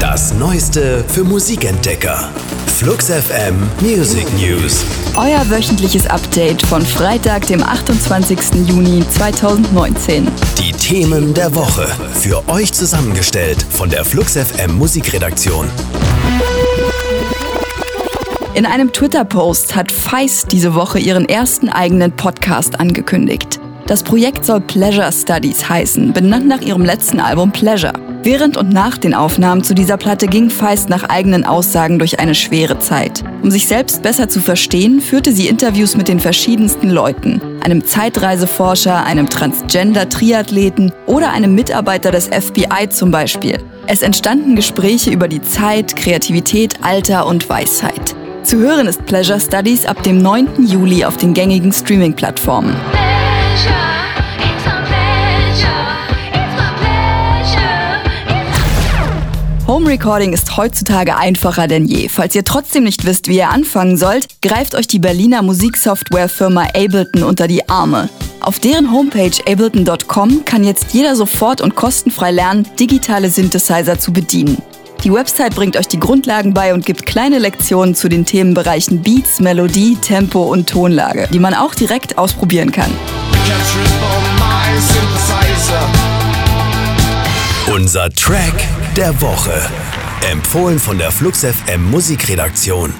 Das Neueste für Musikentdecker. Flux FM Music News. Euer wöchentliches Update von Freitag, dem 28. Juni 2019. Die Themen der Woche. Für euch zusammengestellt von der Flux FM Musikredaktion. In einem Twitter-Post hat Feist diese Woche ihren ersten eigenen Podcast angekündigt. Das Projekt soll Pleasure Studies heißen, benannt nach ihrem letzten Album Pleasure. Während und nach den Aufnahmen zu dieser Platte ging Feist nach eigenen Aussagen durch eine schwere Zeit. Um sich selbst besser zu verstehen, führte sie Interviews mit den verschiedensten Leuten. Einem Zeitreiseforscher, einem Transgender-Triathleten oder einem Mitarbeiter des FBI zum Beispiel. Es entstanden Gespräche über die Zeit, Kreativität, Alter und Weisheit. Zu hören ist Pleasure Studies ab dem 9. Juli auf den gängigen Streaming-Plattformen. Home Recording ist heutzutage einfacher denn je. Falls ihr trotzdem nicht wisst, wie ihr anfangen sollt, greift euch die Berliner Musiksoftwarefirma Ableton unter die Arme. Auf deren Homepage ableton.com kann jetzt jeder sofort und kostenfrei lernen, digitale Synthesizer zu bedienen. Die Website bringt euch die Grundlagen bei und gibt kleine Lektionen zu den Themenbereichen Beats, Melodie, Tempo und Tonlage, die man auch direkt ausprobieren kann. Unser Track der Woche. Empfohlen von der Flux FM Musikredaktion.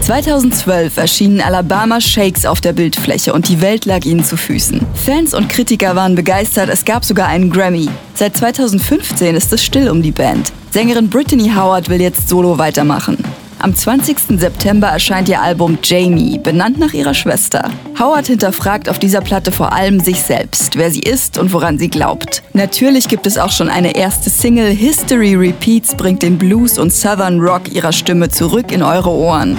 2012 erschienen Alabama Shakes auf der Bildfläche und die Welt lag ihnen zu Füßen. Fans und Kritiker waren begeistert, es gab sogar einen Grammy. Seit 2015 ist es still um die Band. Sängerin Brittany Howard will jetzt solo weitermachen. Am 20. September erscheint ihr Album Jamie, benannt nach ihrer Schwester. Howard hinterfragt auf dieser Platte vor allem sich selbst, wer sie ist und woran sie glaubt. Natürlich gibt es auch schon eine erste Single. History Repeats bringt den Blues und Southern Rock ihrer Stimme zurück in eure Ohren.